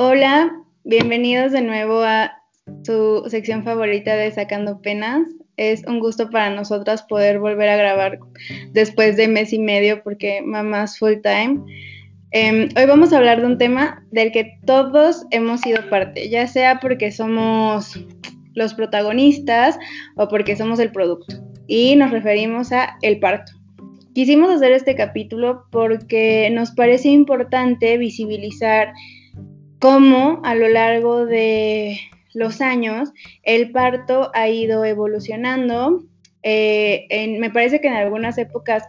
Hola, bienvenidos de nuevo a su sección favorita de Sacando Penas. Es un gusto para nosotras poder volver a grabar después de mes y medio porque mamás full time. Em, hoy vamos a hablar de un tema del que todos hemos sido parte, ya sea porque somos los protagonistas o porque somos el producto. Y nos referimos a el parto. Quisimos hacer este capítulo porque nos parece importante visibilizar cómo a lo largo de los años el parto ha ido evolucionando. Eh, me parece que en algunas épocas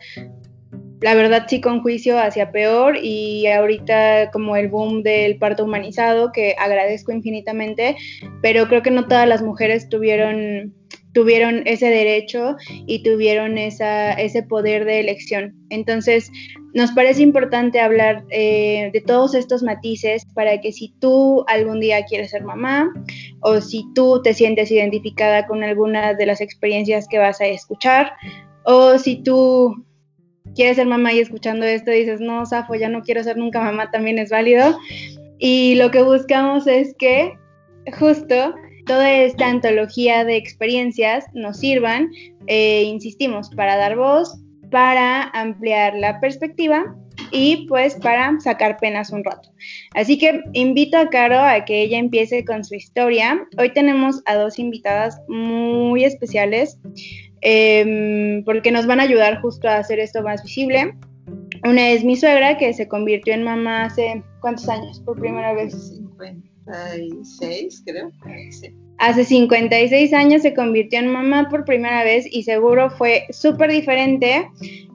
la verdad sí con juicio hacia peor y ahorita como el boom del parto humanizado que agradezco infinitamente, pero creo que no todas las mujeres tuvieron tuvieron ese derecho y tuvieron esa, ese poder de elección. Entonces, nos parece importante hablar eh, de todos estos matices para que si tú algún día quieres ser mamá o si tú te sientes identificada con alguna de las experiencias que vas a escuchar o si tú quieres ser mamá y escuchando esto dices, no, Safo, ya no quiero ser nunca mamá, también es válido. Y lo que buscamos es que justo toda esta antología de experiencias nos sirvan, eh, insistimos, para dar voz, para ampliar la perspectiva y pues para sacar penas un rato. Así que invito a Caro a que ella empiece con su historia. Hoy tenemos a dos invitadas muy especiales em, porque nos van a ayudar justo a hacer esto más visible. Una es mi suegra que se convirtió en mamá hace cuántos años por primera vez. 56, creo. Hace 56 años se convirtió en mamá por primera vez y seguro fue súper diferente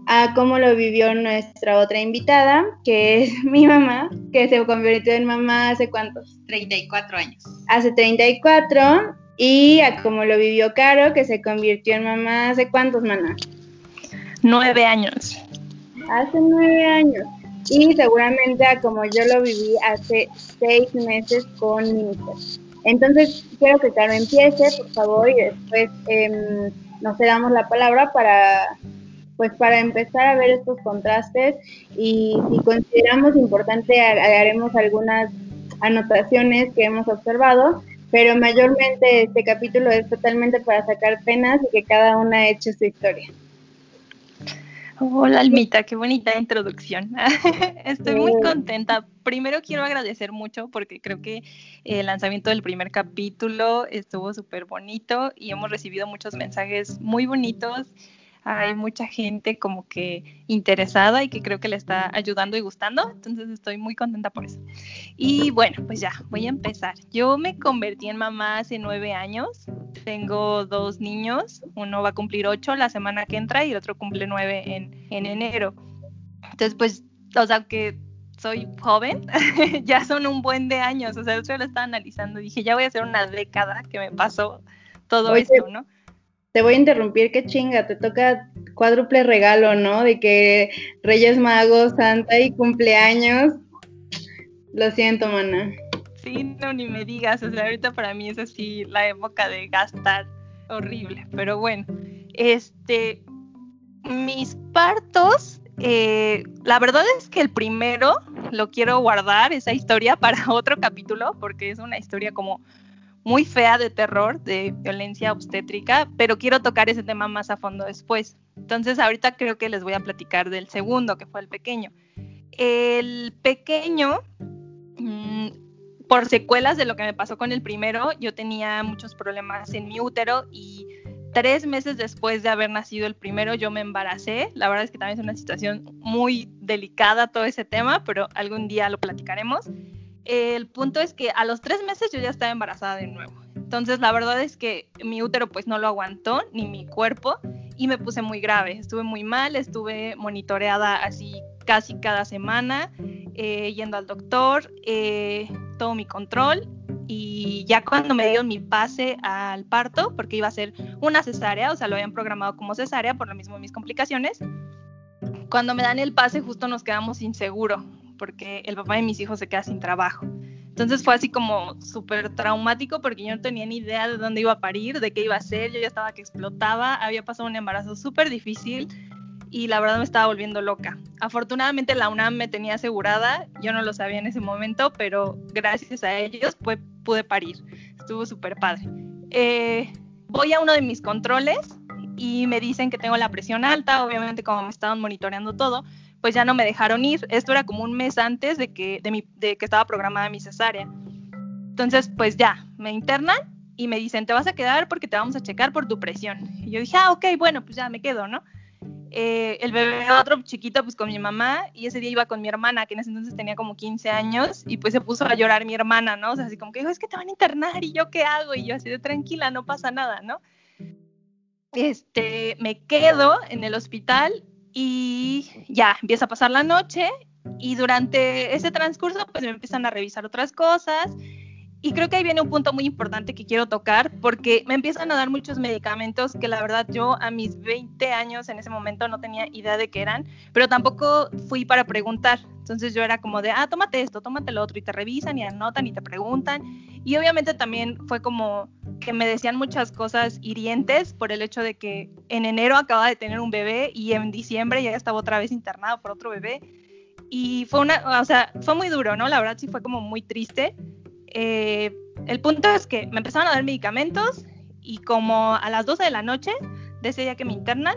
a cómo lo vivió nuestra otra invitada, que es mi mamá, que se convirtió en mamá hace cuántos? 34 años. Hace 34 y a cómo lo vivió Caro, que se convirtió en mamá hace cuántos, maná? Nueve años. Hace nueve años. Y seguramente como yo lo viví hace seis meses con mi hijo. Entonces, quiero que Caro empiece, por favor, y después eh, nos damos la palabra para, pues, para empezar a ver estos contrastes y si consideramos importante, haremos algunas anotaciones que hemos observado, pero mayormente este capítulo es totalmente para sacar penas y que cada una eche su historia. Hola Almita, qué bonita introducción. Estoy muy contenta. Primero quiero agradecer mucho porque creo que el lanzamiento del primer capítulo estuvo súper bonito y hemos recibido muchos mensajes muy bonitos hay mucha gente como que interesada y que creo que le está ayudando y gustando, entonces estoy muy contenta por eso. Y bueno, pues ya, voy a empezar. Yo me convertí en mamá hace nueve años, tengo dos niños, uno va a cumplir ocho la semana que entra y el otro cumple nueve en, en enero. Entonces, pues, o sea, que soy joven, ya son un buen de años, o sea, yo lo estaba analizando, dije, ya voy a hacer una década que me pasó todo esto, ¿no? Te voy a interrumpir, qué chinga, te toca cuádruple regalo, ¿no? De que Reyes Magos, Santa y cumpleaños. Lo siento, mana. Sí, no, ni me digas, o sea, ahorita para mí es así la época de gastar horrible, pero bueno, este, mis partos, eh, la verdad es que el primero lo quiero guardar, esa historia, para otro capítulo, porque es una historia como muy fea de terror, de violencia obstétrica, pero quiero tocar ese tema más a fondo después. Entonces ahorita creo que les voy a platicar del segundo, que fue el pequeño. El pequeño, mm, por secuelas de lo que me pasó con el primero, yo tenía muchos problemas en mi útero y tres meses después de haber nacido el primero yo me embaracé. La verdad es que también es una situación muy delicada todo ese tema, pero algún día lo platicaremos el punto es que a los tres meses yo ya estaba embarazada de nuevo. Entonces la verdad es que mi útero pues no lo aguantó, ni mi cuerpo, y me puse muy grave. Estuve muy mal, estuve monitoreada así casi cada semana, eh, yendo al doctor, eh, todo mi control. Y ya cuando me dieron mi pase al parto, porque iba a ser una cesárea, o sea, lo habían programado como cesárea, por lo mismo mis complicaciones, cuando me dan el pase justo nos quedamos inseguro porque el papá de mis hijos se queda sin trabajo. Entonces fue así como súper traumático porque yo no tenía ni idea de dónde iba a parir, de qué iba a ser, yo ya estaba que explotaba, había pasado un embarazo súper difícil y la verdad me estaba volviendo loca. Afortunadamente la UNAM me tenía asegurada, yo no lo sabía en ese momento, pero gracias a ellos pude parir. Estuvo súper padre. Eh, voy a uno de mis controles y me dicen que tengo la presión alta, obviamente como me estaban monitoreando todo, pues ya no me dejaron ir. Esto era como un mes antes de que, de, mi, de que estaba programada mi cesárea. Entonces, pues ya, me internan y me dicen, te vas a quedar porque te vamos a checar por tu presión. Y yo dije, ah, ok, bueno, pues ya me quedo, ¿no? Eh, el bebé otro chiquito pues con mi mamá y ese día iba con mi hermana que en ese entonces tenía como 15 años y pues se puso a llorar mi hermana, ¿no? O sea, así como que dijo, es que te van a internar y yo qué hago y yo así de tranquila, no pasa nada, ¿no? Este, me quedo en el hospital y ya empieza a pasar la noche y durante ese transcurso pues me empiezan a revisar otras cosas y creo que ahí viene un punto muy importante que quiero tocar porque me empiezan a dar muchos medicamentos que la verdad yo a mis 20 años en ese momento no tenía idea de qué eran, pero tampoco fui para preguntar. Entonces yo era como de, ah, tómate esto, tómate lo otro y te revisan y anotan y te preguntan. Y obviamente también fue como que me decían muchas cosas hirientes por el hecho de que en enero acababa de tener un bebé y en diciembre ya estaba otra vez internado por otro bebé. Y fue una, o sea, fue muy duro, ¿no? La verdad sí fue como muy triste eh, el punto es que me empezaron a dar medicamentos y como a las 12 de la noche de ese día que me internan,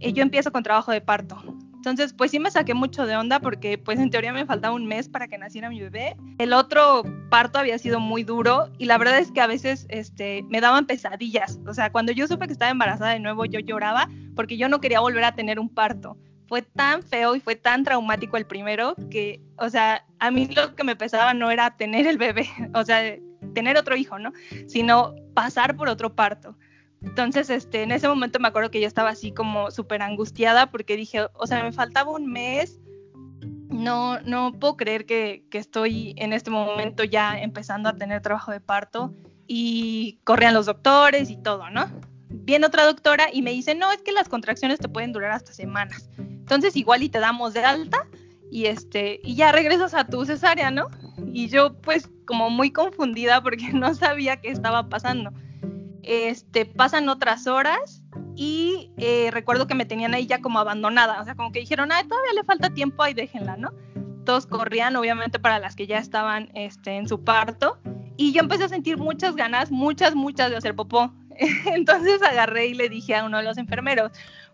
eh, yo empiezo con trabajo de parto. Entonces, pues sí me saqué mucho de onda porque pues en teoría me faltaba un mes para que naciera mi bebé. El otro parto había sido muy duro y la verdad es que a veces este, me daban pesadillas. O sea, cuando yo supe que estaba embarazada de nuevo, yo lloraba porque yo no quería volver a tener un parto fue tan feo y fue tan traumático el primero que, o sea, a mí lo que me pesaba no era tener el bebé, o sea, tener otro hijo, ¿no? Sino pasar por otro parto. Entonces, este, en ese momento me acuerdo que yo estaba así como súper angustiada porque dije, o sea, me faltaba un mes, no, no puedo creer que, que estoy en este momento ya empezando a tener trabajo de parto y corrían los doctores y todo, ¿no? Viene otra doctora y me dice, no, es que las contracciones te pueden durar hasta semanas. Entonces igual y te damos de alta y este y ya regresas a tu cesárea, ¿no? Y yo pues como muy confundida porque no sabía qué estaba pasando. Este, pasan otras horas y eh, recuerdo que me tenían ahí ya como abandonada, o sea, como que dijeron, ah, todavía le falta tiempo, ahí déjenla, ¿no? Todos corrían, obviamente, para las que ya estaban este, en su parto, y yo empecé a sentir muchas ganas, muchas, muchas de hacer popó. Entonces agarré y le dije a uno de los enfermeros,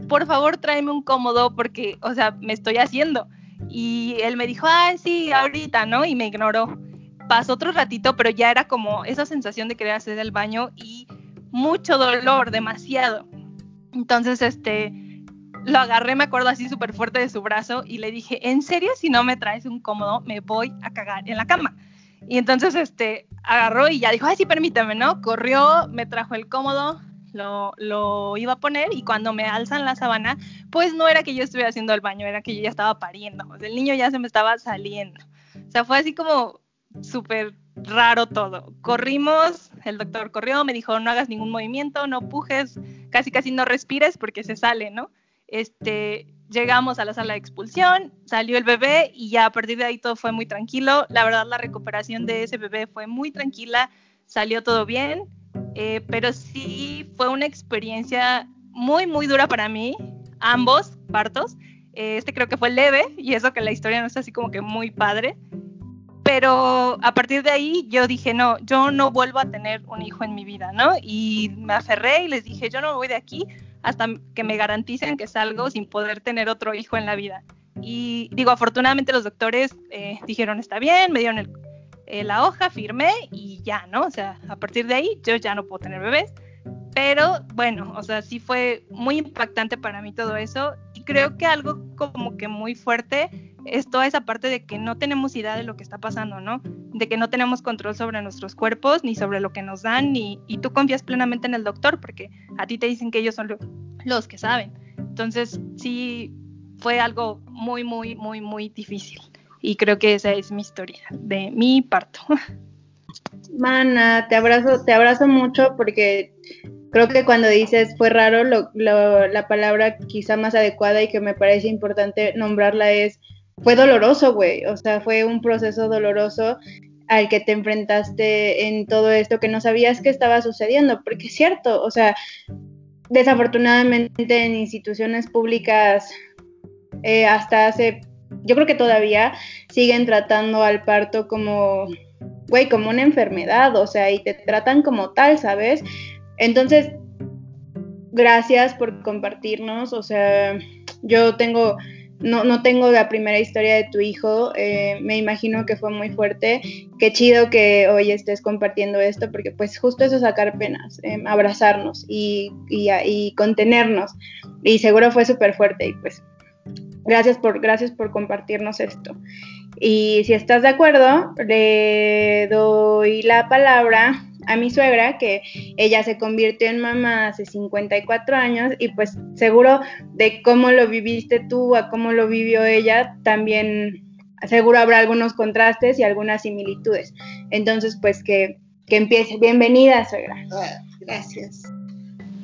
por favor tráeme un cómodo porque, o sea, me estoy haciendo. Y él me dijo, ah, sí, ahorita, ¿no? Y me ignoró. Pasó otro ratito, pero ya era como esa sensación de querer hacer el baño y mucho dolor, demasiado. Entonces, este, lo agarré, me acuerdo así súper fuerte de su brazo y le dije, ¿en serio si no me traes un cómodo me voy a cagar en la cama? Y entonces, este, agarró y ya dijo, ay, sí, permítame, ¿no? Corrió, me trajo el cómodo, lo, lo, iba a poner y cuando me alzan la sábana, pues no era que yo estuviera haciendo el baño, era que yo ya estaba pariendo, el niño ya se me estaba saliendo. O sea, fue así como súper raro todo. Corrimos, el doctor corrió, me dijo, no hagas ningún movimiento, no pujes, casi casi no respires porque se sale, ¿no? Este, llegamos a la sala de expulsión, salió el bebé y ya a partir de ahí todo fue muy tranquilo. La verdad, la recuperación de ese bebé fue muy tranquila, salió todo bien, eh, pero sí fue una experiencia muy, muy dura para mí, ambos partos. Eh, este creo que fue leve y eso que la historia no es así como que muy padre. Pero a partir de ahí yo dije, no, yo no vuelvo a tener un hijo en mi vida, ¿no? Y me aferré y les dije, yo no me voy de aquí hasta que me garanticen que salgo sin poder tener otro hijo en la vida. Y digo, afortunadamente los doctores eh, dijeron, está bien, me dieron eh, la hoja, firmé y ya, ¿no? O sea, a partir de ahí yo ya no puedo tener bebés. Pero bueno, o sea, sí fue muy impactante para mí todo eso. Y creo que algo como que muy fuerte es toda esa parte de que no tenemos idea de lo que está pasando, ¿no? De que no tenemos control sobre nuestros cuerpos, ni sobre lo que nos dan, y tú confías plenamente en el doctor, porque a ti te dicen que ellos son los que saben. Entonces, sí, fue algo muy, muy, muy, muy difícil. Y creo que esa es mi historia de mi parto. Mana, te abrazo, te abrazo mucho porque creo que cuando dices fue raro, la palabra quizá más adecuada y que me parece importante nombrarla es fue doloroso, güey. O sea, fue un proceso doloroso al que te enfrentaste en todo esto que no sabías que estaba sucediendo, porque es cierto, o sea, desafortunadamente en instituciones públicas eh, hasta hace, yo creo que todavía siguen tratando al parto como, güey, como una enfermedad, o sea, y te tratan como tal, ¿sabes? Entonces, gracias por compartirnos, o sea, yo tengo no, no tengo la primera historia de tu hijo, eh, me imagino que fue muy fuerte. Qué chido que hoy estés compartiendo esto, porque pues justo eso es sacar penas, eh, abrazarnos y, y, contenernos. Y seguro fue súper fuerte y pues gracias por, gracias por compartirnos esto. Y si estás de acuerdo, le doy la palabra a mi suegra, que ella se convirtió en mamá hace 54 años y pues seguro de cómo lo viviste tú a cómo lo vivió ella, también seguro habrá algunos contrastes y algunas similitudes. Entonces, pues que, que empiece. Bienvenida, suegra. Gracias.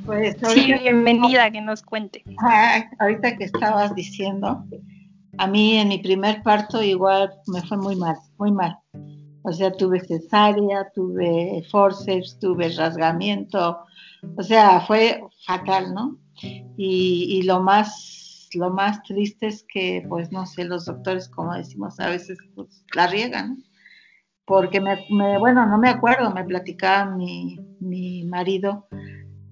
Pues, sí, bienvenida, que nos cuente. ahorita que estabas diciendo, a mí en mi primer parto igual me fue muy mal, muy mal. O sea, tuve cesárea, tuve forceps, tuve rasgamiento, o sea, fue fatal, ¿no? Y, lo más lo más triste es que, pues, no sé, los doctores, como decimos, a veces pues, la riegan, porque me, bueno, no me acuerdo, me platicaba mi, mi marido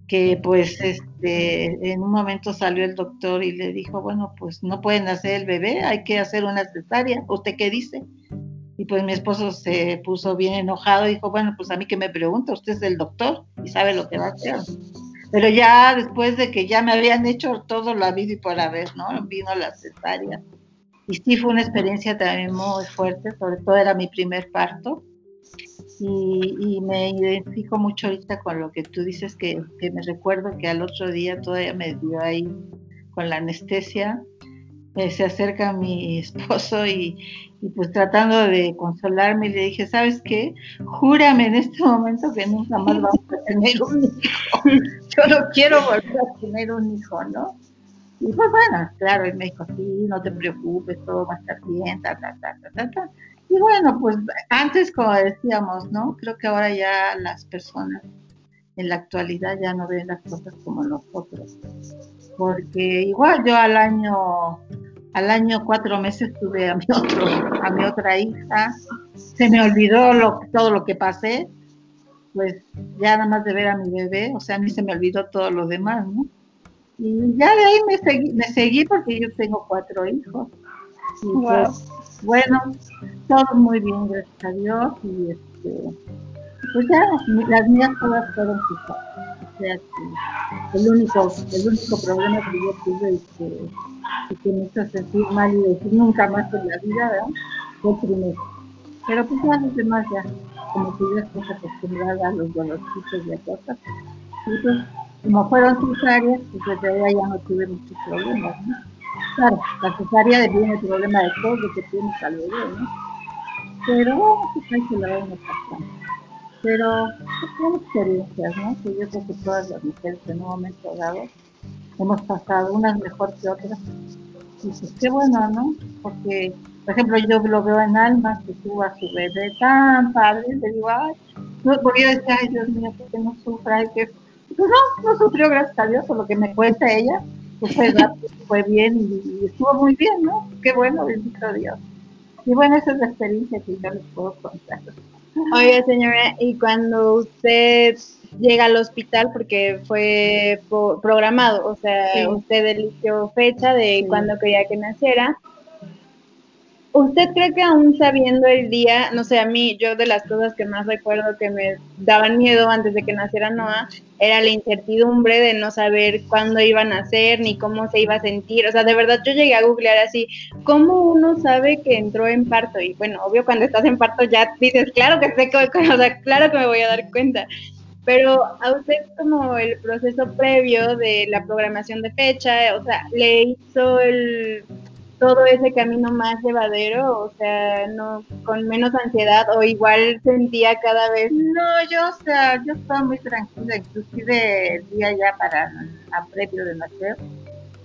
que pues este en un momento salió el doctor y le dijo, bueno, pues no pueden hacer el bebé, hay que hacer una cesárea, ¿usted qué dice? Y pues mi esposo se puso bien enojado y dijo, bueno, pues a mí que me pregunta, usted es el doctor y sabe lo que va a hacer. Pero ya después de que ya me habían hecho todo lo habido y por haber, ¿no? Vino la cesárea. Y sí fue una experiencia también muy fuerte, sobre todo era mi primer parto. Y, y me identifico mucho ahorita con lo que tú dices, que, me recuerdo que al otro día todavía me dio ahí con la anestesia eh, se acerca mi esposo y, pues tratando de consolarme le dije, ¿sabes qué? Júrame en este momento que nunca más vamos a tener un hijo. Yo no quiero volver a tener un hijo, ¿no? Y pues bueno, claro, él me dijo, sí, no te preocupes, todo va a estar bien, ta, ta, ta, ta, ta, Y bueno, pues antes, como decíamos, ¿no? Creo que ahora ya las personas en la actualidad ya no ven las cosas como nosotros. Porque igual yo al año al año cuatro meses tuve a mi otro, a mi otra hija, se me olvidó lo, todo lo que pasé, pues ya nada más de ver a mi bebé, o sea, a mí se me olvidó todo lo demás, ¿no? Y ya de ahí me seguí, me seguí porque yo tengo cuatro hijos. Y pues, bueno, todo muy bien, gracias a Dios, y este, pues ya las mías todas fueron hijas. O sea, que el único, el único problema que yo tuve es que y que me hizo sentir mal y decir nunca más en la vida, ¿verdad? Fue primero. Pero pues ya los demás ya, como que ya estás acostumbrada a los dolorcitos y a cosas. Y pues, como fueron cesáreas, pues desde ahí ya no tuve muchos problemas, ¿no? Claro, la cesárea viene el problema de todo lo que tienes al bebé, ¿no? Pero pues hay que la vamos pasando. Pero pues, son experiencias, ¿no? Que yo creo que todas las mujeres en un momento dado hemos pasado, unas mejor que otras. Y pues qué bueno, ¿no? Porque, por ejemplo, yo lo veo en Alma, que tuvo a su bebé tan padre, le digo, ay, no, porque yo decía, ay, Dios mío, que no sufra, y que, pues no, no sufrió, gracias a Dios, por lo que me cuenta ella, fue rápido, fue bien y, y, estuvo muy bien, ¿no? Qué bueno, bendito Dios. Y bueno, esa es la experiencia que yo les puedo contar. Oiga, señora, y cuando usted llega al hospital porque fue programado, o sea, usted eligió fecha de cuando quería que naciera. ¿Usted cree que aún sabiendo el día, no sé, a mí, yo de las cosas que más recuerdo que me daban miedo antes de que naciera Noah, era la incertidumbre de no saber cuándo iba a nacer ni cómo se iba a sentir. O sea, de verdad yo llegué a googlear así, ¿cómo uno sabe que entró en parto? Y bueno, obvio cuando estás en parto ya dices, claro que sé, o sea, claro que me voy a dar cuenta pero a usted como el proceso previo de la programación de fecha, o sea, le hizo el todo ese camino más llevadero, o sea, no con menos ansiedad o igual sentía cada vez. No, yo, o sea, yo estaba muy tranquila, inclusive el día ya para a previo de nacer,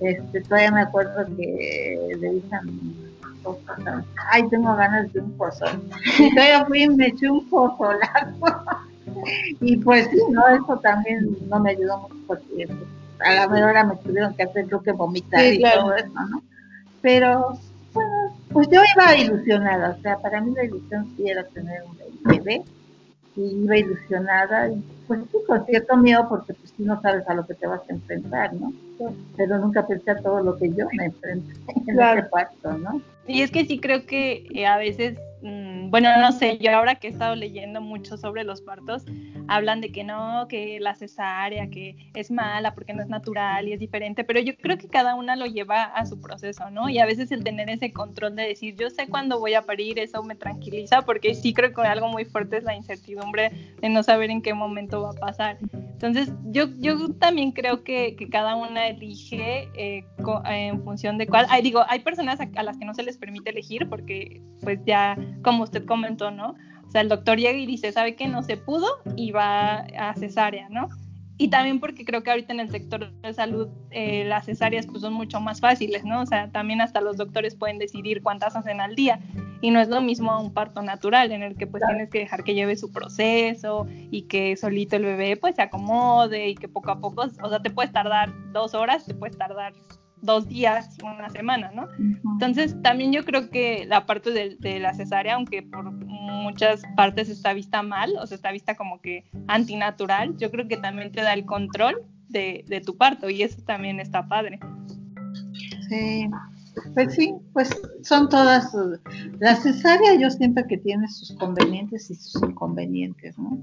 este, todavía me acuerdo que le dije a mi esposa, ay, tengo ganas de un pozón. Y todavía fui y me eché un pozolazo. y pues sí, no, eso también no me ayudó mucho porque pues, a la mejor hora me tuvieron que hacer creo que vomitar y todo eso, ¿no? Pero, bueno, pues yo iba ilusionada, o sea, para mí la ilusión sí era tener un bebé, y iba ilusionada, y pues sí, con cierto miedo, porque pues tú no sabes a lo que te vas a enfrentar, ¿no? Pero nunca pensé a todo lo que yo me enfrenté en claro. ese parto, ¿no? Y es que sí creo que eh, a veces Mm, bueno, no sé, yo ahora que he estado leyendo mucho sobre los partos, hablan de que no, que la cesárea, que es mala porque no es natural y es diferente, pero yo creo que cada una lo lleva a su proceso, ¿no? Y a veces el tener ese control de decir, yo sé cuándo voy a parir, eso me tranquiliza, porque sí creo que algo muy fuerte es la incertidumbre de no saber en qué momento va a pasar. Entonces, yo, yo también creo que, que cada una elige eh, en función de cuál, ay, digo, hay personas a las que no se les permite elegir porque pues ya como usted comentó, ¿no? O sea, el doctor llega y dice, ¿sabe que no se pudo? Y va a cesárea, ¿no? Y también porque creo que ahorita en el sector de salud eh, las cesáreas pues son mucho más fáciles, ¿no? O sea, también hasta los doctores pueden decidir cuántas hacen al día. Y no es lo mismo un parto natural en el que pues tienes que dejar que lleve su proceso y que solito el bebé pues se acomode y que poco a poco, o sea, te puedes tardar dos horas, te puedes tardar dos días, una semana, ¿no? Entonces, también yo creo que la parte de, la cesárea, aunque por muchas partes está vista mal, o sea, está vista como que antinatural, yo creo que también te da el control de, de tu parto y eso también está padre. Sí, pues sí, pues son todas, la cesárea yo siento que tiene sus convenientes y sus inconvenientes, ¿no?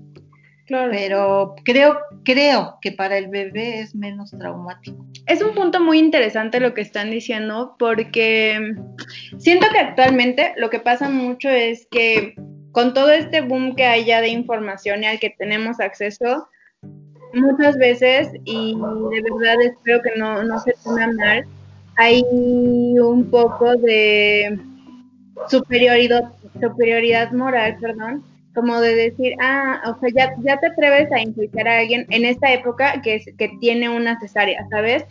Pero creo, creo que para el bebé es menos traumático. Es un punto muy interesante lo que están diciendo porque siento que actualmente lo que pasa mucho es que con todo este boom que hay ya de información y al que tenemos acceso, muchas veces, y de verdad espero que no, no se tome mal, hay un poco de superioridad, superioridad moral, perdón, como de decir, ah, o sea, ya, ya te atreves a enjuiciar a alguien en esta época que, es, que tiene una cesárea, ¿sabes?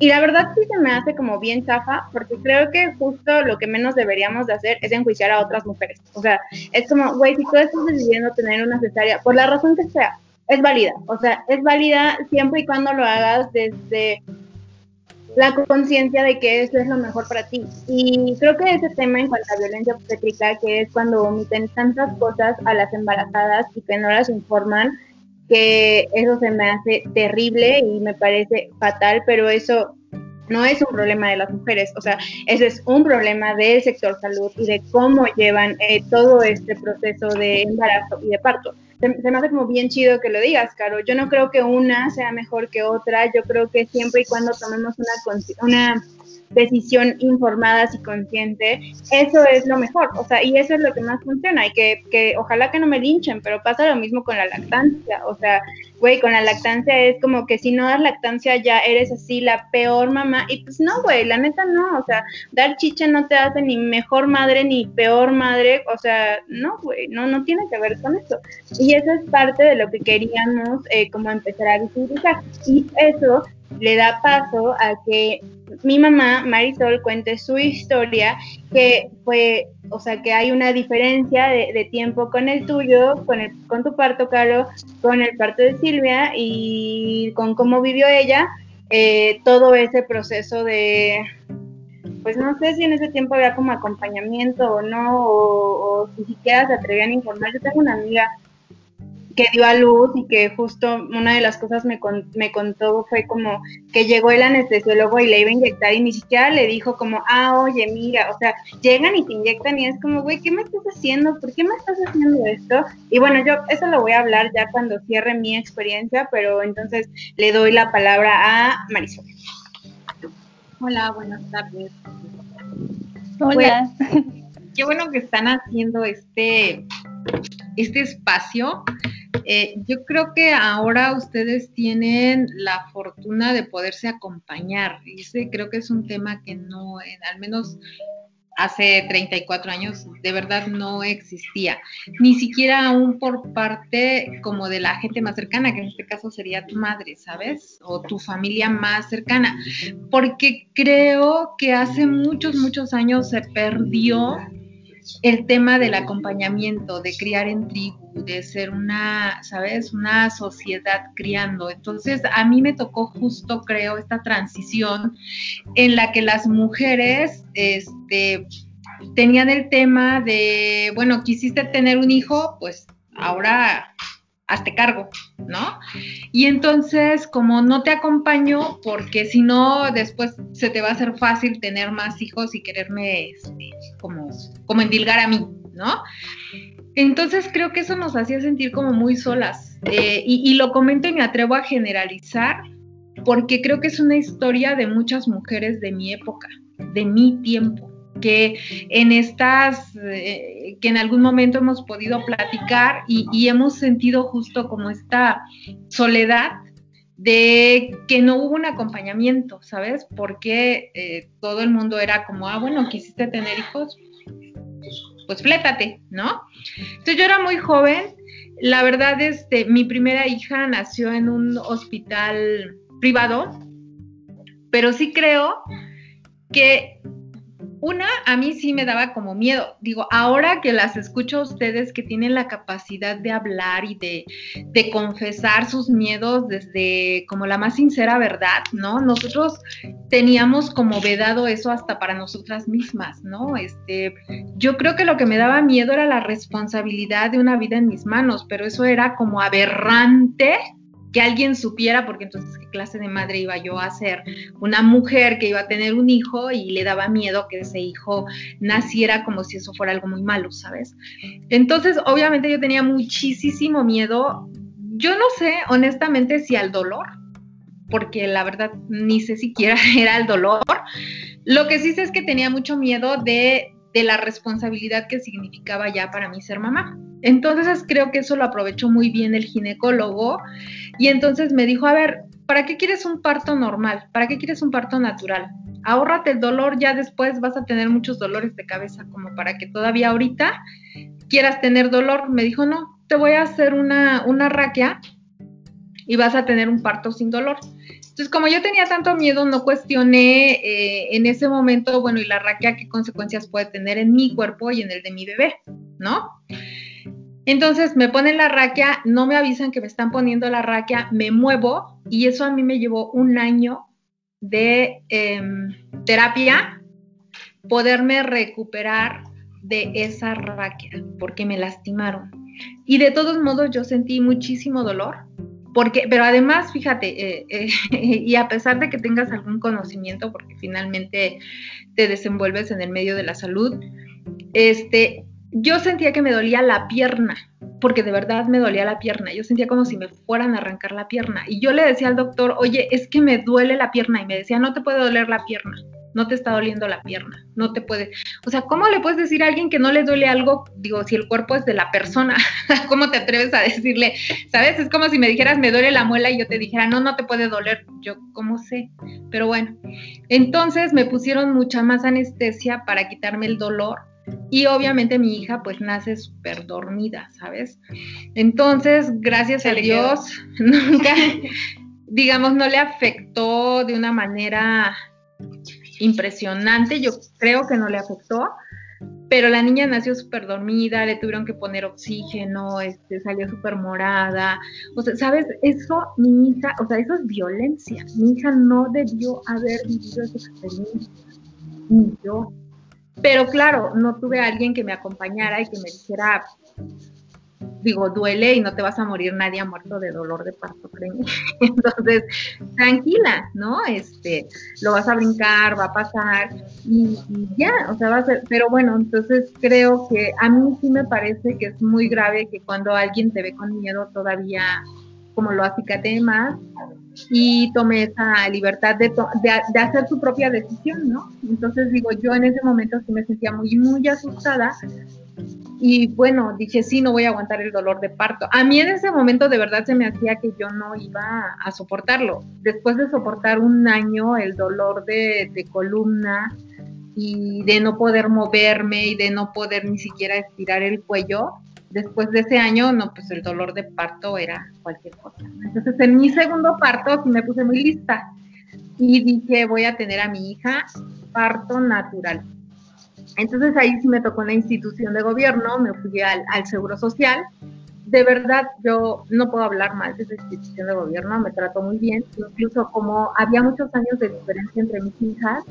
Y la verdad sí se me hace como bien chafa, porque creo que justo lo que menos deberíamos de hacer es enjuiciar a otras mujeres. O sea, es como, güey, si tú estás decidiendo tener una cesárea, por la razón que sea, es válida. O sea, es válida siempre y cuando lo hagas desde la conciencia de que eso es lo mejor para ti. Y creo que ese tema en cuanto a violencia obstétrica, que es cuando omiten tantas cosas a las embarazadas y que no las informan, que eso se me hace terrible y me parece fatal, pero eso no es un problema de las mujeres, o sea, ese es un problema del sector salud y de cómo llevan eh, todo este proceso de embarazo y de parto se, me hace como bien chido que lo digas, Caro. Yo no creo que una sea mejor que otra. Yo creo que siempre y cuando tomemos una, una decisión informada y consciente, eso es lo mejor, o sea, y eso es lo que más funciona, y que, que ojalá que no me linchen, pero pasa lo mismo con la lactancia, o sea, güey, con la lactancia es como que si no das lactancia ya eres así la peor mamá, y pues no, güey, la neta no, o sea, dar chicha no te hace ni mejor madre ni peor madre, o sea, no, güey, no, no tiene que ver con eso, y eso es parte de lo que queríamos eh, como empezar a visibilizar, y eso le da paso a que mi mamá, Marisol, cuente su historia, que fue, o sea, que hay una diferencia de, tiempo con el tuyo, con, el, con tu parto, Caro, con el parto de Silvia y con cómo vivió ella eh, todo ese proceso de, pues no sé si en ese tiempo había como acompañamiento o no, o, o si siquiera se atrevían a informar. Yo tengo una amiga que dio a luz y que justo una de las cosas me, me contó fue como que llegó el anestesiólogo y le iba a inyectar y ni siquiera le dijo como, ah, oye, mira, o sea, llegan y te inyectan y es como, güey, ¿qué me estás haciendo? ¿Por qué me estás haciendo esto? Y bueno, yo eso lo voy a hablar ya cuando cierre mi experiencia, pero entonces le doy la palabra a Marisol. Hola, buenas tardes. Hola. Pues, qué bueno que están haciendo este, este espacio eh, yo creo que ahora ustedes tienen la fortuna de poderse acompañar. Y creo que es un tema que no, al menos hace 34 años, de verdad no existía. Ni siquiera aún por parte como de la gente más cercana, que en este caso sería tu madre, ¿sabes? O tu familia más cercana. Porque creo que hace muchos, muchos años se perdió el tema del acompañamiento, de criar en tribu, de ser una, ¿sabes? Una sociedad criando. Entonces, a mí me tocó justo, creo, esta transición en la que las mujeres, este, tenían el tema de, bueno, quisiste tener un hijo, pues ahora hazte cargo, ¿no? Y entonces, como no te acompaño, porque si no, después se te va a hacer fácil tener más hijos y quererme este, como, como endilgar a mí, ¿no? Entonces creo que eso nos hacía sentir como muy solas. Eh, y, y lo comento y me atrevo a generalizar, porque creo que es una historia de muchas mujeres de mi época, de mi tiempo que en estas, eh, que en algún momento hemos podido platicar y, hemos sentido justo como esta soledad de que no hubo un acompañamiento, ¿sabes? Porque eh, todo el mundo era como, ah, bueno, quisiste tener hijos, pues flétate, ¿no? Entonces yo era muy joven, la verdad, este, mi primera hija nació en un hospital privado, pero sí creo que una, a mí sí me daba como miedo. Digo, ahora que las escucho a ustedes que tienen la capacidad de hablar y de, de, confesar sus miedos desde como la más sincera verdad, ¿no? Nosotros teníamos como vedado eso hasta para nosotras mismas, ¿no? Este, yo creo que lo que me daba miedo era la responsabilidad de una vida en mis manos, pero eso era como aberrante que alguien supiera, porque entonces qué clase de madre iba yo a ser, una mujer que iba a tener un hijo y le daba miedo que ese hijo naciera como si eso fuera algo muy malo, ¿sabes? Entonces, obviamente yo tenía muchísimo miedo, yo no sé honestamente si al dolor, porque la verdad ni sé siquiera era el dolor, lo que sí sé es que tenía mucho miedo de, de la responsabilidad que significaba ya para mí ser mamá. Entonces creo que eso lo aprovechó muy bien el ginecólogo y entonces me dijo, a ver, ¿para qué quieres un parto normal? ¿Para qué quieres un parto natural? Ahórrate el dolor, ya después vas a tener muchos dolores de cabeza, como para que todavía ahorita quieras tener dolor. Me dijo, no, te voy a hacer una, una raquia y vas a tener un parto sin dolor. Entonces, como yo tenía tanto miedo, no cuestioné eh, en ese momento, bueno, y la raquia, qué consecuencias puede tener en mi cuerpo y en el de mi bebé, ¿no? Entonces me ponen la raquia, no me avisan que me están poniendo la raquia, me muevo y eso a mí me llevó un año de em, terapia, poderme recuperar de esa raquia, porque me lastimaron. Y de todos modos yo sentí muchísimo dolor, porque, pero además, fíjate, eh, eh, y a pesar de que tengas algún conocimiento, porque finalmente te desenvuelves en el medio de la salud, este, yo sentía que me dolía la pierna, porque de verdad me dolía la pierna. Yo sentía como si me fueran a arrancar la pierna. Y yo le decía al doctor, oye, es que me duele la pierna. Y me decía, no te puede doler la pierna, no te está doliendo la pierna, no te puede. O sea, ¿cómo le puedes decir a alguien que no le duele algo? Digo, si el cuerpo es de la persona, ¿cómo te atreves a decirle? ¿Sabes? Es como si me dijeras, me duele la muela y yo te dijera, no, no te puede doler. Yo, ¿cómo sé? Pero bueno, entonces me pusieron mucha más anestesia para quitarme el dolor y obviamente mi hija pues nace súper dormida, ¿sabes? Entonces, gracias a Dios, nunca, digamos, no le afectó de una manera impresionante, yo creo que no le afectó, pero la niña nació súper dormida, le tuvieron que poner oxígeno, este, salió súper morada, o sea, ¿sabes? Eso, mi hija, o sea, eso es violencia, mi hija no debió haber vivido esa experiencia, ni yo, pero claro, no tuve a alguien que me acompañara y que me dijera, digo, duele y no te vas a morir, nadie ha muerto de dolor de parto, créeme. Entonces, tranquila, ¿no? Este, lo vas a brincar, va a pasar y, ya, o sea, va a ser, pero bueno, entonces creo que a mí sí me parece que es muy grave que cuando alguien te ve con miedo todavía como lo acicate más y tome esa libertad de, de, hacer su propia decisión, ¿no? Entonces digo, yo en ese momento sí me sentía muy, muy asustada y bueno, dije, sí, no voy a aguantar el dolor de parto. A mí en ese momento de verdad se me hacía que yo no iba a soportarlo. Después de soportar un año el dolor de columna y de no poder moverme y de no poder ni siquiera estirar el cuello, después de ese año, no, pues el dolor de parto era cualquier cosa. Entonces, en mi segundo parto me puse muy lista y dije, voy a tener a mi hija parto natural. Entonces ahí sí me tocó una institución de gobierno, me fui al, Seguro Social. De verdad, yo no puedo hablar mal de esa institución de gobierno, me trató muy bien. Incluso como había muchos años de diferencia entre mis hijas,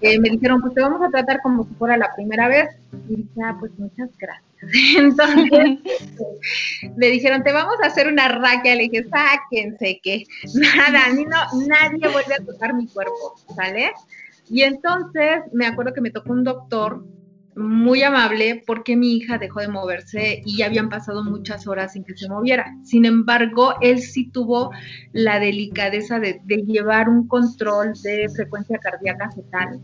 eh, me dijeron, pues te vamos a tratar como si fuera la primera vez. Y dije, ah, pues muchas gracias. Entonces, me dijeron, te vamos a hacer una raquia. Le dije, sáquense, que nada, a mí no, nadie vuelve a tocar mi cuerpo, ¿sale? Y entonces me acuerdo que me tocó un doctor muy amable porque mi hija dejó de moverse y ya habían pasado muchas horas sin que se moviera. Sin embargo, él sí tuvo la delicadeza de, llevar un control de frecuencia cardíaca fetal.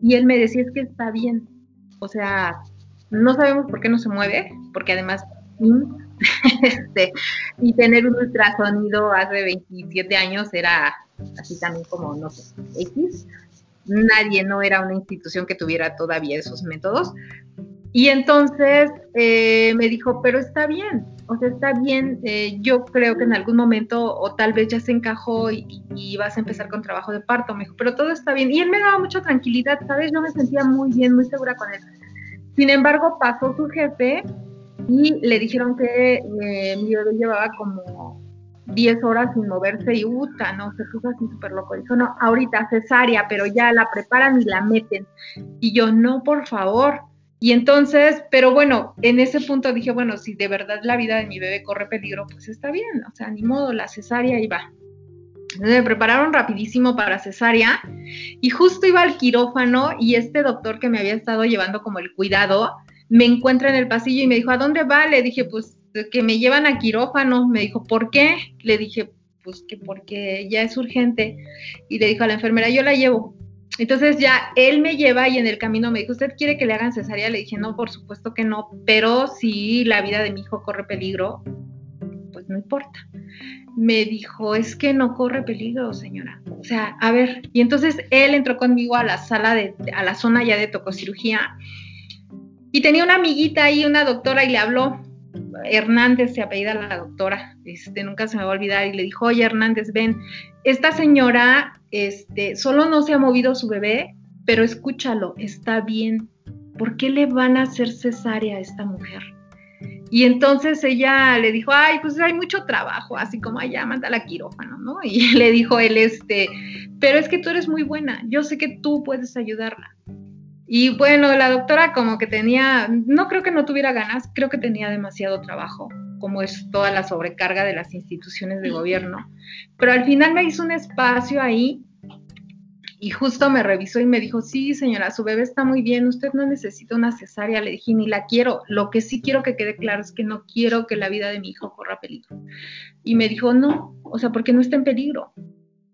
Y él me decía, es que está bien. O sea, no sabemos por qué no se mueve, porque además... este, y tener un ultrasonido hace 27 años era así también como, no sé, X nadie, no era una institución que tuviera todavía esos métodos. Y entonces eh, me dijo, pero está bien, o sea, está bien, eh, yo creo que en algún momento o tal vez ya se encajó y, y, vas a empezar con trabajo de parto, me dijo, pero todo está bien. Y él me daba mucha tranquilidad, ¿sabes? Yo me sentía muy bien, muy segura con él. Sin embargo, pasó su jefe y le dijeron que eh, mi bebé llevaba como 10 horas sin moverse y uta, no, se puso así súper loco. Dijo, no, ahorita cesárea, pero ya la preparan y la meten. Y yo, no, por favor. Y entonces, pero bueno, en ese punto dije, bueno, si de verdad la vida de mi bebé corre peligro, pues está bien, o sea, ni modo, la cesárea iba. Entonces me prepararon rapidísimo para cesárea y justo iba al quirófano y este doctor que me había estado llevando como el cuidado me encuentra en el pasillo y me dijo, ¿a dónde va? Le dije, pues que me llevan a quirófano, me dijo, ¿por qué? Le dije, pues que porque ya es urgente. Y le dijo a la enfermera, yo la llevo. Entonces ya él me lleva y en el camino me dijo, ¿usted quiere que le hagan cesárea? Le dije, no, por supuesto que no, pero si la vida de mi hijo corre peligro, pues no importa. Me dijo, es que no corre peligro, señora. O sea, a ver, y entonces él entró conmigo a la sala de, a la zona ya de tococirugía y tenía una amiguita ahí, una doctora, y le habló, Hernández se apellida la doctora, este, nunca se me va a olvidar, y le dijo, oye Hernández, ven, esta señora, este, solo no se ha movido su bebé, pero escúchalo, está bien. ¿Por qué le van a hacer cesárea a esta mujer? Y entonces ella le dijo, ay, pues hay mucho trabajo, así como allá, manda la quirófano, ¿no? Y le dijo él, este, pero es que tú eres muy buena, yo sé que tú puedes ayudarla. Y bueno, la doctora como que tenía, no creo que no tuviera ganas, creo que tenía demasiado trabajo, como es toda la sobrecarga de las instituciones de gobierno. Pero al final me hizo un espacio ahí y justo me revisó y me dijo, sí, señora, su bebé está muy bien, usted no necesita una cesárea. Le dije, ni la quiero. Lo que sí quiero que quede claro es que no quiero que la vida de mi hijo corra peligro. Y me dijo, no, o sea, porque no está en peligro.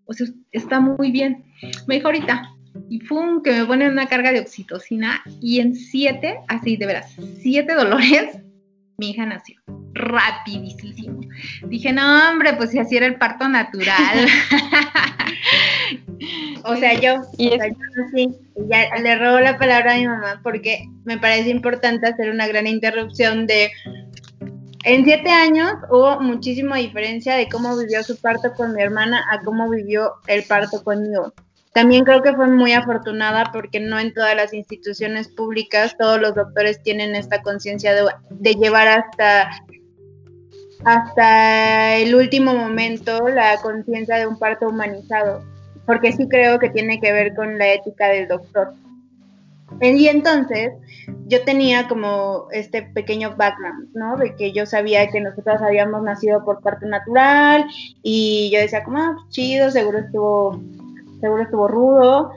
O sea, está muy bien. Me dijo, ahorita, y ¡pum! que me ponen una carga de oxitocina y en siete, así de veras, siete dolores, mi hija nació. Rapidísimo. Dije, no, hombre, pues si así era el parto natural. o sea, yo, y o sea, yo sí, ya le robo la palabra a mi mamá porque me parece importante hacer una gran interrupción de en siete años hubo muchísima diferencia de cómo vivió su parto con mi hermana a cómo vivió el parto conmigo. También creo que fue muy afortunada porque no en todas las instituciones públicas todos los doctores tienen esta conciencia de, llevar hasta, hasta el último momento la conciencia de un parto humanizado, porque sí creo que tiene que ver con la ética del doctor. Y entonces yo tenía como este pequeño background, ¿no? De que yo sabía que nosotros habíamos nacido por parto natural y yo decía como, ah, chido, seguro estuvo seguro estuvo rudo.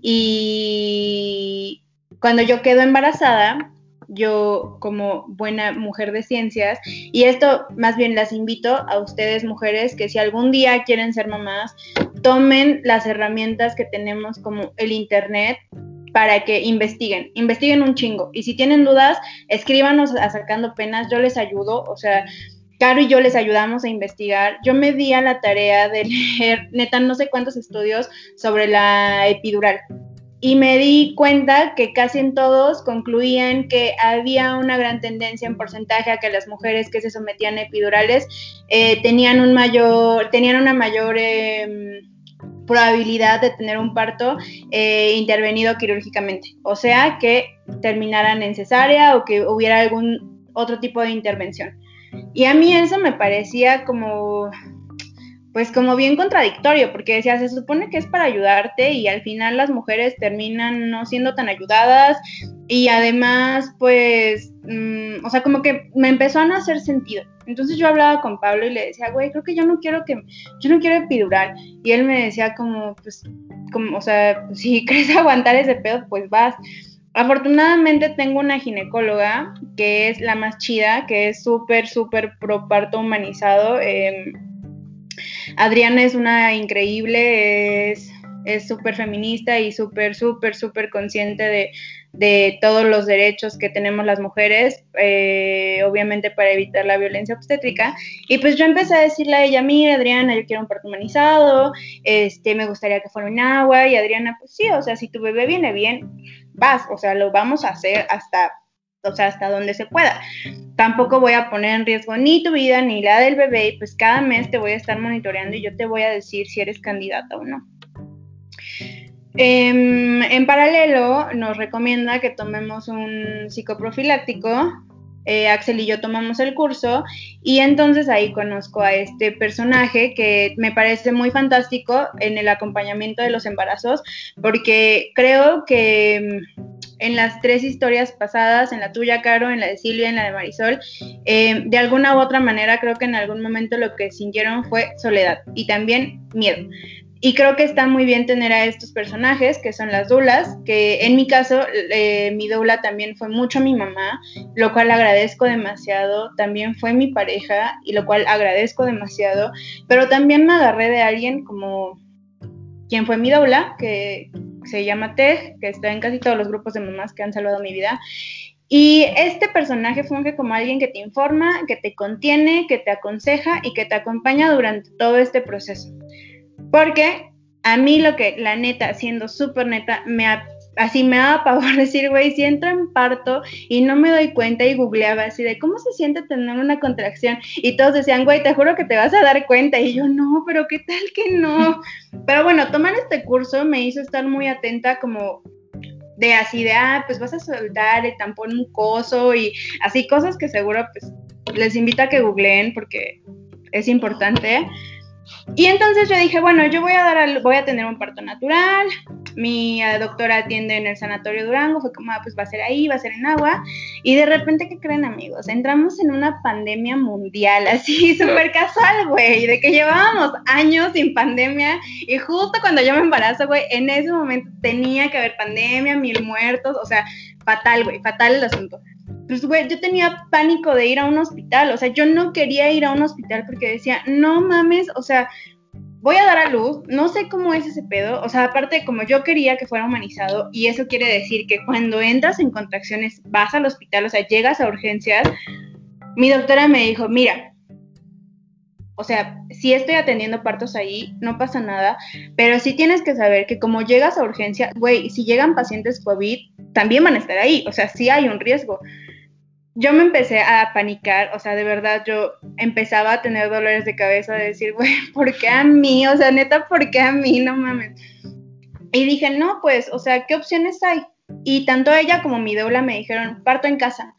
Y cuando yo quedo embarazada, yo como buena mujer de ciencias, y esto más bien las invito a ustedes mujeres que si algún día quieren ser mamás, tomen las herramientas que tenemos como el Internet para que investiguen, investiguen un chingo. Y si tienen dudas, escríbanos a sacando penas, yo les ayudo, o sea, Caro y yo les ayudamos a investigar. Yo me di a la tarea de leer, neta, no sé cuántos estudios sobre la epidural. Y me di cuenta que casi en todos concluían que había una gran tendencia en porcentaje a que las mujeres que se sometían a epidurales eh, tenían un mayor, tenían una mayor em, probabilidad de tener un parto eh, intervenido quirúrgicamente, o sea, que terminaran en cesárea o que hubiera algún otro tipo de intervención. Y a mí eso me parecía como, pues como bien contradictorio, porque decía, se supone que es para ayudarte y al final las mujeres terminan no siendo tan ayudadas y además, pues, mm, o sea, como que me empezó a no hacer sentido. Entonces yo hablaba con Pablo y le decía, güey, creo que yo no quiero que, yo no quiero epidural. Y él me decía como, pues, como, o sea, si crees aguantar ese pedo, pues vas. Afortunadamente tengo una ginecóloga que es la más chida, que es súper, súper pro parto humanizado. Em, Adriana es una increíble, es súper feminista y súper, súper, súper consciente de, de todos los derechos que tenemos las mujeres, eh, obviamente para evitar la violencia obstétrica. Y pues yo empecé a decirle a ella, mira Adriana, yo quiero un parto humanizado, este, me gustaría que fuera en agua, y Adriana, pues sí, o sea, si tu bebé viene bien, vas, o sea, lo vamos a hacer hasta, o sea, hasta donde se pueda. Tampoco voy a poner en riesgo ni tu vida ni la del bebé, y pues cada mes te voy a estar monitoreando y yo te voy a decir si eres candidata o no. Em, en paralelo, nos recomienda que tomemos un psicoprofiláctico. Eh, Axel y yo tomamos el curso y entonces ahí conozco a este personaje que me parece muy fantástico en el acompañamiento de los embarazos porque creo que em, en las tres historias pasadas, en la tuya, Caro, en la de Silvia, en la de Marisol, em, de alguna u otra manera creo que en algún momento lo que sintieron fue soledad y también miedo. Y creo que está muy bien tener a estos personajes, que son las dulas, que en mi caso, eh, mi dula también fue mucho mi mamá, lo cual agradezco demasiado, también fue mi pareja, y lo cual agradezco demasiado, pero también me agarré de alguien como quien fue mi doula, que se llama Tej, que está en casi todos los grupos de mamás que han salvado mi vida. Y este personaje funge como alguien que te informa, que te contiene, que te aconseja y que te acompaña durante todo este proceso. Porque a mí lo que, la neta, siendo súper neta, me así me daba pavor decir, güey, si entro en parto y no me doy cuenta y googleaba así de cómo se siente tener una contracción y todos decían, güey, te juro que te vas a dar cuenta y yo no, pero qué tal que no. Pero bueno, tomar este curso me hizo estar muy atenta como de así de, ah, pues vas a soltar el tampón mucoso y así cosas que seguro pues les invito a que googleen porque es importante. Y entonces yo dije, bueno, yo voy a dar voy a tener un parto natural. Mi eh, doctora atiende en el sanatorio Durango, fue como, ah, pues va a ser ahí, va a ser en agua. Y de repente, ¿qué creen, amigos? Entramos en una pandemia mundial, así súper casual, güey, de que llevábamos años sin pandemia. Y justo cuando yo me embarazo, güey, en ese momento tenía que haber pandemia, mil muertos, o sea, fatal, güey, fatal el asunto pues, güey, yo tenía pánico de ir a un hospital, o sea, yo no quería ir a un hospital porque decía, no mames, o sea, voy a dar a luz, no sé cómo es ese pedo, o sea, aparte como yo quería que fuera humanizado, y eso quiere decir que cuando entras en contracciones vas al hospital, o sea, llegas a urgencias, mi doctora me dijo, mira, o sea, si estoy atendiendo partos ahí, no pasa nada, pero sí tienes que saber que como llegas a urgencia, güey, si llegan pacientes COVID, también van a estar ahí, o sea, sí hay un riesgo yo me empecé a panicar, o sea, de verdad yo empezaba a tener dolores de cabeza de decir, güey, ¿por qué a mí? O sea, neta, ¿por qué a mí? No mames. Y dije, no, pues, o sea, ¿qué opciones hay? Y tanto ella como mi doula me dijeron, parto en casa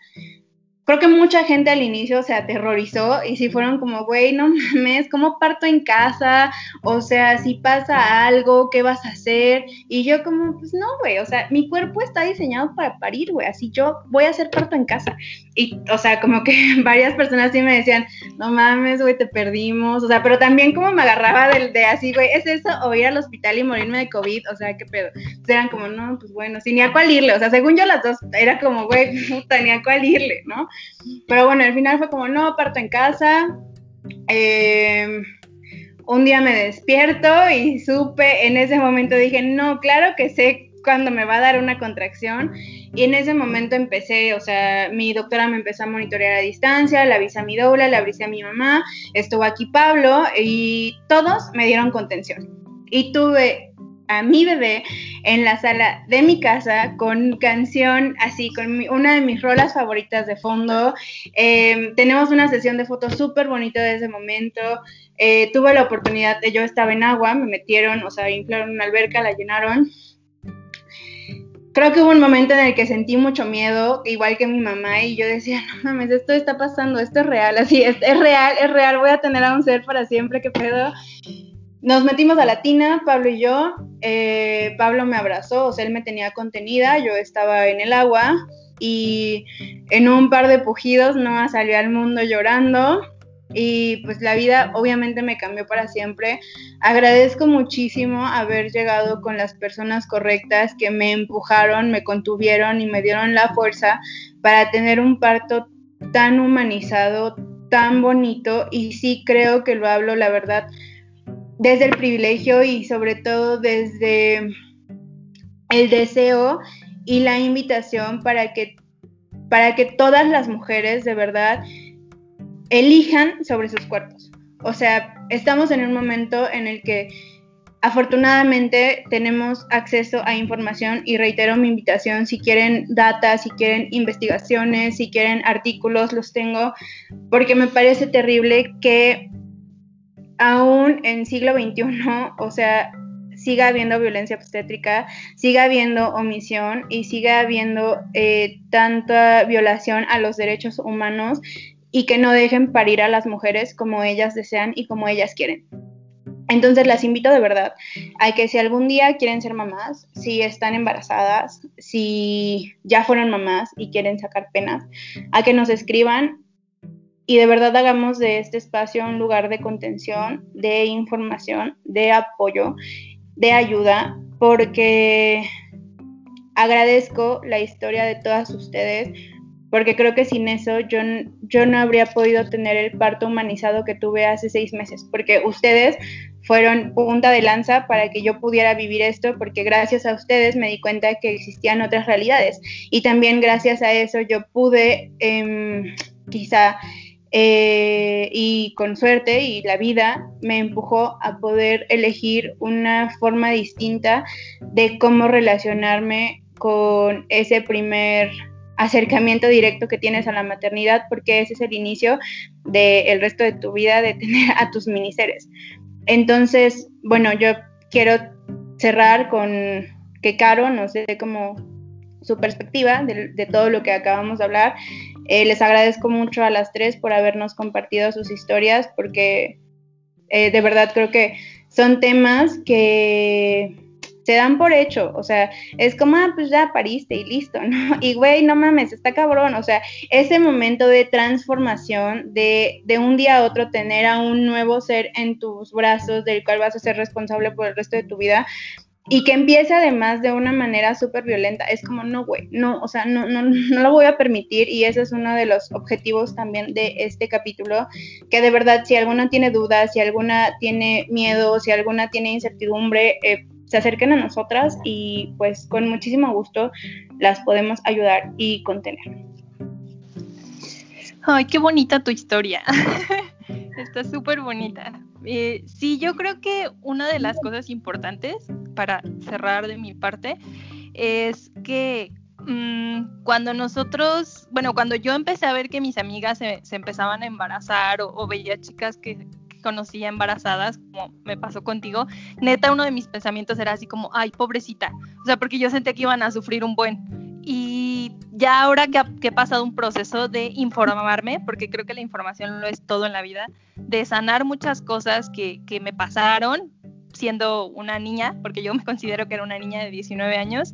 creo que mucha gente al inicio se aterrorizó y si fueron como, güey, no mames, ¿cómo parto en casa? O sea, si pasa algo, ¿qué vas a hacer? Y yo como, pues no, güey, o sea, mi cuerpo está diseñado para parir, güey, así yo voy a hacer parto en casa. Y, o sea, como que varias personas sí me decían, no mames, güey, te perdimos, o sea, pero también como me agarraba del de así, güey, ¿es eso o ir al hospital y morirme de COVID? O sea, ¿qué pedo? Entonces eran como, no, pues bueno, sin ni a cuál irle, o sea, según yo las dos, era como, güey, puta, ni a cuál irle, ¿no? Pero bueno, al final fue como, no, parto en casa. Eh, un día me despierto y supe, en ese momento dije, no, claro que sé cuándo me va a dar una contracción. Y en ese momento empecé, o sea, mi doctora me empezó a monitorear a distancia, la avisé a mi doula, la avisé a mi mamá, estuvo aquí Pablo y todos me dieron contención. Y tuve a mi bebé en la sala de mi casa con canción así, con una de mis rolas favoritas de fondo. Em, tenemos una sesión de fotos súper bonita de ese momento. Eh, tuve la oportunidad de, yo estaba en agua, me metieron, o sea, inflaron una alberca, la llenaron. Creo que hubo un momento en el que sentí mucho miedo, igual que mi mamá, y yo decía, no mames, esto está pasando, esto es real, así, es, es real, es real, voy a tener a un ser para siempre, qué pedo. Nos metimos a la tina, Pablo y yo. Eh, Pablo me abrazó, o sea, él me tenía contenida, yo estaba en el agua y en un par de pujidos no salió al mundo llorando y pues la vida obviamente me cambió para siempre. Agradezco muchísimo haber llegado con las personas correctas que me empujaron, me contuvieron y me dieron la fuerza para tener un parto tan humanizado, tan bonito y sí creo que lo hablo, la verdad, desde el privilegio y sobre todo desde el deseo y la invitación para que, para que todas las mujeres de verdad elijan sobre sus cuerpos. O sea, estamos en un momento en el que afortunadamente tenemos acceso a información y reitero mi invitación, si quieren data, si quieren investigaciones, si quieren artículos, los tengo, porque me parece terrible que aún en siglo XXI, o sea, siga habiendo violencia obstétrica, siga habiendo omisión y siga habiendo eh, tanta violación a los derechos humanos y que no dejen parir a las mujeres como ellas desean y como ellas quieren. Entonces las invito de verdad a que si algún día quieren ser mamás, si están embarazadas, si ya fueron mamás y quieren sacar penas, a que nos escriban y de verdad hagamos de este espacio un lugar de contención, de información, de apoyo, de ayuda, porque agradezco la historia de todas ustedes, porque creo que sin eso yo, yo no habría podido tener el parto humanizado que tuve hace seis meses, porque ustedes fueron punta de lanza para que yo pudiera vivir esto, porque gracias a ustedes me di cuenta que existían otras realidades. Y también gracias a eso yo pude eh, quizá eh, y con suerte y la vida me empujó a poder elegir una forma distinta de cómo relacionarme con ese primer acercamiento directo que tienes a la maternidad, porque ese es el inicio del resto de tu vida, de tener a tus miniseres. Entonces, bueno, yo quiero cerrar con que Caro nos dé como su perspectiva de, de todo lo que acabamos de hablar eh, les agradezco mucho a las tres por habernos compartido sus historias, porque eh, de verdad creo que son temas que se dan por hecho, o sea, es como, ah, pues ya pariste y listo, ¿no? Y güey, no mames, está cabrón, o sea, ese momento de transformación, de, de un día a otro tener a un nuevo ser en tus brazos, del cual vas a ser responsable por el resto de tu vida, y que empiece además de una manera súper violenta, es como, no, güey, no, o sea, no, no, no lo voy a permitir y ese es uno de los objetivos también de este capítulo, que de verdad si alguna tiene dudas, si alguna tiene miedo, si alguna tiene incertidumbre, eh, se acerquen a nosotras y pues con muchísimo gusto las podemos ayudar y contener. Ay, qué bonita tu historia. Está súper bonita. Eh, sí, yo creo que una de las cosas importantes para cerrar de mi parte es que mm, cuando nosotros, bueno, cuando yo empecé a ver que mis amigas se, empezaban a embarazar o, veía chicas que, conocía embarazadas, como me pasó contigo, neta uno de mis pensamientos era así como, ay, pobrecita, o sea, porque yo sentía que iban a sufrir un buen. Y ya ahora que, he pasado un proceso de informarme, porque creo que la información lo es todo en la vida, de sanar muchas cosas que, que me pasaron siendo una niña, porque yo me considero que era una niña de 19 años,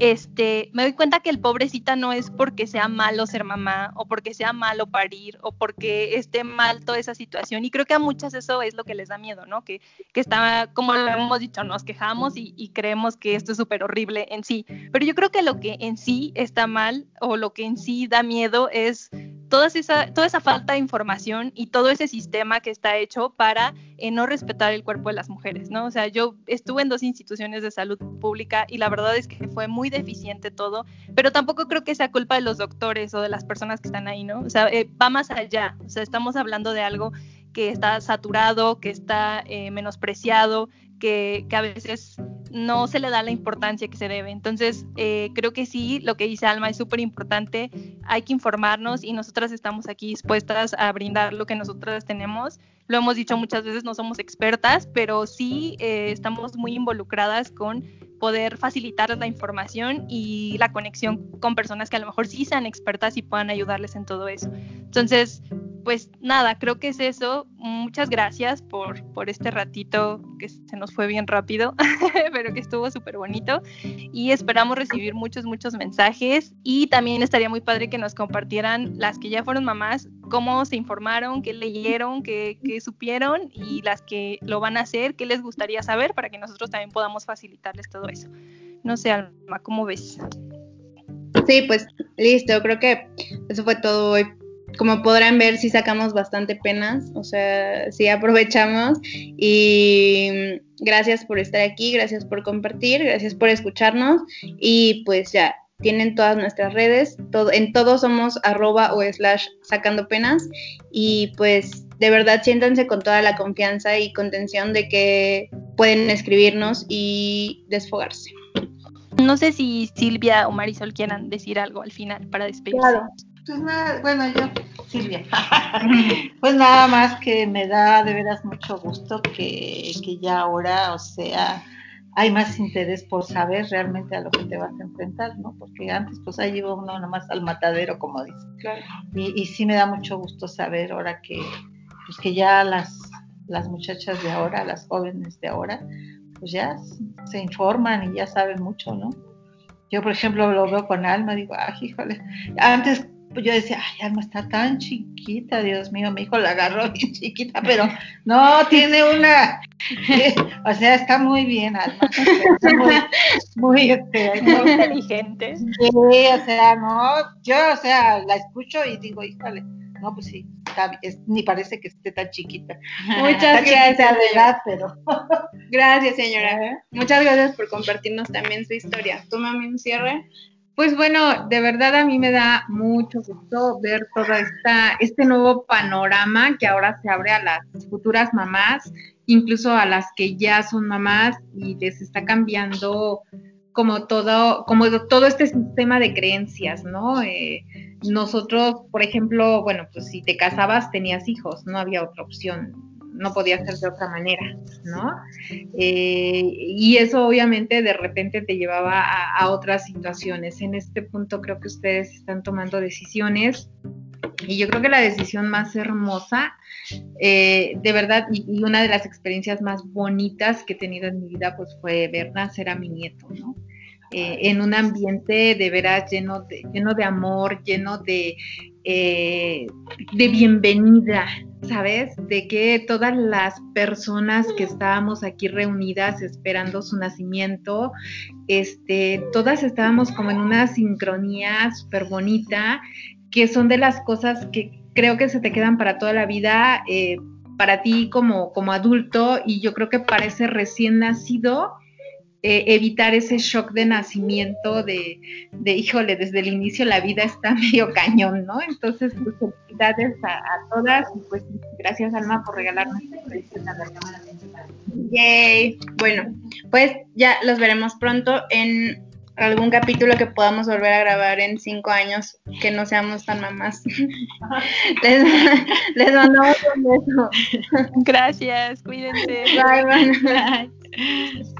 este, me doy cuenta que el pobrecita no es porque sea malo ser mamá o porque sea malo parir o porque esté mal toda esa situación. Y creo que a muchas eso es lo que les da miedo, ¿no? Que, que está, como lo hemos dicho, nos quejamos y, y creemos que esto es súper horrible en sí. Pero yo creo que lo que en sí está mal o lo que en sí da miedo es toda esa, toda esa falta de información y todo ese sistema que está hecho para eh, no respetar el cuerpo de las mujeres, ¿no? O sea, yo estuve en dos instituciones de salud pública y la verdad es que fue muy deficiente todo, pero tampoco creo que sea culpa de los doctores o de las personas que están ahí, ¿no? O sea, eh, va más allá, o sea, estamos hablando de algo que está saturado, que está eh, menospreciado, que, a veces no se le da la importancia que se debe. Entonces, eh, creo que sí, lo que dice Alma es súper importante, hay que informarnos y nosotras estamos aquí dispuestas a brindar lo que nosotras tenemos. Lo hemos dicho muchas veces, no somos expertas, pero sí estamos muy involucradas con poder facilitar la información y la conexión con personas que a lo mejor sí sean expertas y puedan ayudarles en todo eso. Entonces, pues nada, creo que es eso. Muchas gracias por, por este ratito que se nos fue bien rápido, pero que estuvo súper bonito. Y esperamos recibir muchos, muchos mensajes. Y también estaría muy padre que nos compartieran las que ya fueron mamás, cómo se informaron, qué leyeron, qué, supieron y las que lo van a hacer, qué les gustaría saber para que nosotros también podamos facilitarles todo eso. No sé, Alma, ¿cómo ves? Sí, pues listo, creo que eso fue todo hoy como podrán ver, sí sacamos bastante penas, o sea, sí aprovechamos y gracias por estar aquí, gracias por compartir, gracias por escucharnos y pues ya tienen todas nuestras redes, todo, en todos somos arroba o slash sacando penas y pues de verdad siéntanse con toda la confianza y contención de que pueden escribirnos y desfogarse. No sé si Silvia o Marisol quieran decir algo al final para despedirse. Claro. Pues nada, bueno, yo, Silvia. pues nada más que me da de veras mucho gusto que, que ya ahora, o sea, hay más interés por saber realmente a lo que te vas a enfrentar, ¿no? Porque antes pues ahí iba uno nomás al matadero, como dice. Claro. Y, y, sí me da mucho gusto saber ahora que, pues que ya las, las muchachas de ahora, las jóvenes de ahora, pues ya se informan y ya saben mucho, ¿no? Yo, por ejemplo, lo veo con Alma, digo, ay, híjole, antes pues yo decía, ay, Alma está tan chiquita, Dios mío, mi hijo la agarró bien chiquita, pero no, tiene una, o sea, está muy bien, Alma, muy, muy, este, muy inteligente. Sí, o sea, no, yo, o sea, la escucho y digo, híjole, no, pues sí, ni parece que esté tan chiquita. Muchas gracias. de edad, pero. gracias, señora. Muchas gracias por compartirnos también su historia. ¿Tú, mami, un cierre? Pues bueno, de verdad a mí me da mucho gusto ver todo esta, este nuevo panorama que ahora se abre a las futuras mamás, incluso a las que ya son mamás y les está cambiando como todo, como todo este sistema de creencias, ¿no? Eh, nosotros, por ejemplo, bueno, pues si te casabas tenías hijos, no había otra opción, no podía ser de otra manera, ¿no? Eh, y eso obviamente de repente te llevaba a, otras situaciones. En este punto creo que ustedes están tomando decisiones y yo creo que la decisión más hermosa, eh, de verdad, y, una de las experiencias más bonitas que he tenido en mi vida, pues fue ver nacer a mi nieto, ¿no? Eh, en un ambiente de veras lleno de, lleno de amor, lleno de, de bienvenida, ¿sabes? De que todas las personas que estábamos aquí reunidas esperando su nacimiento, este, todas estábamos como en una sincronía súper bonita, que son de las cosas que creo que se te quedan para toda la vida, eh, para ti como, como adulto y yo creo que para ese recién nacido eh, evitar ese shock de nacimiento de, de, híjole, desde el inicio la vida está medio cañón, ¿no? Entonces, pues felicidades a, todas y pues gracias Alma por regalarnos esta cámara. Yay. Bueno, pues ya los veremos pronto en algún capítulo que podamos volver a grabar en cinco años, que no seamos tan mamás. les, les mandamos un beso. Gracias, cuídense. Bye, bye.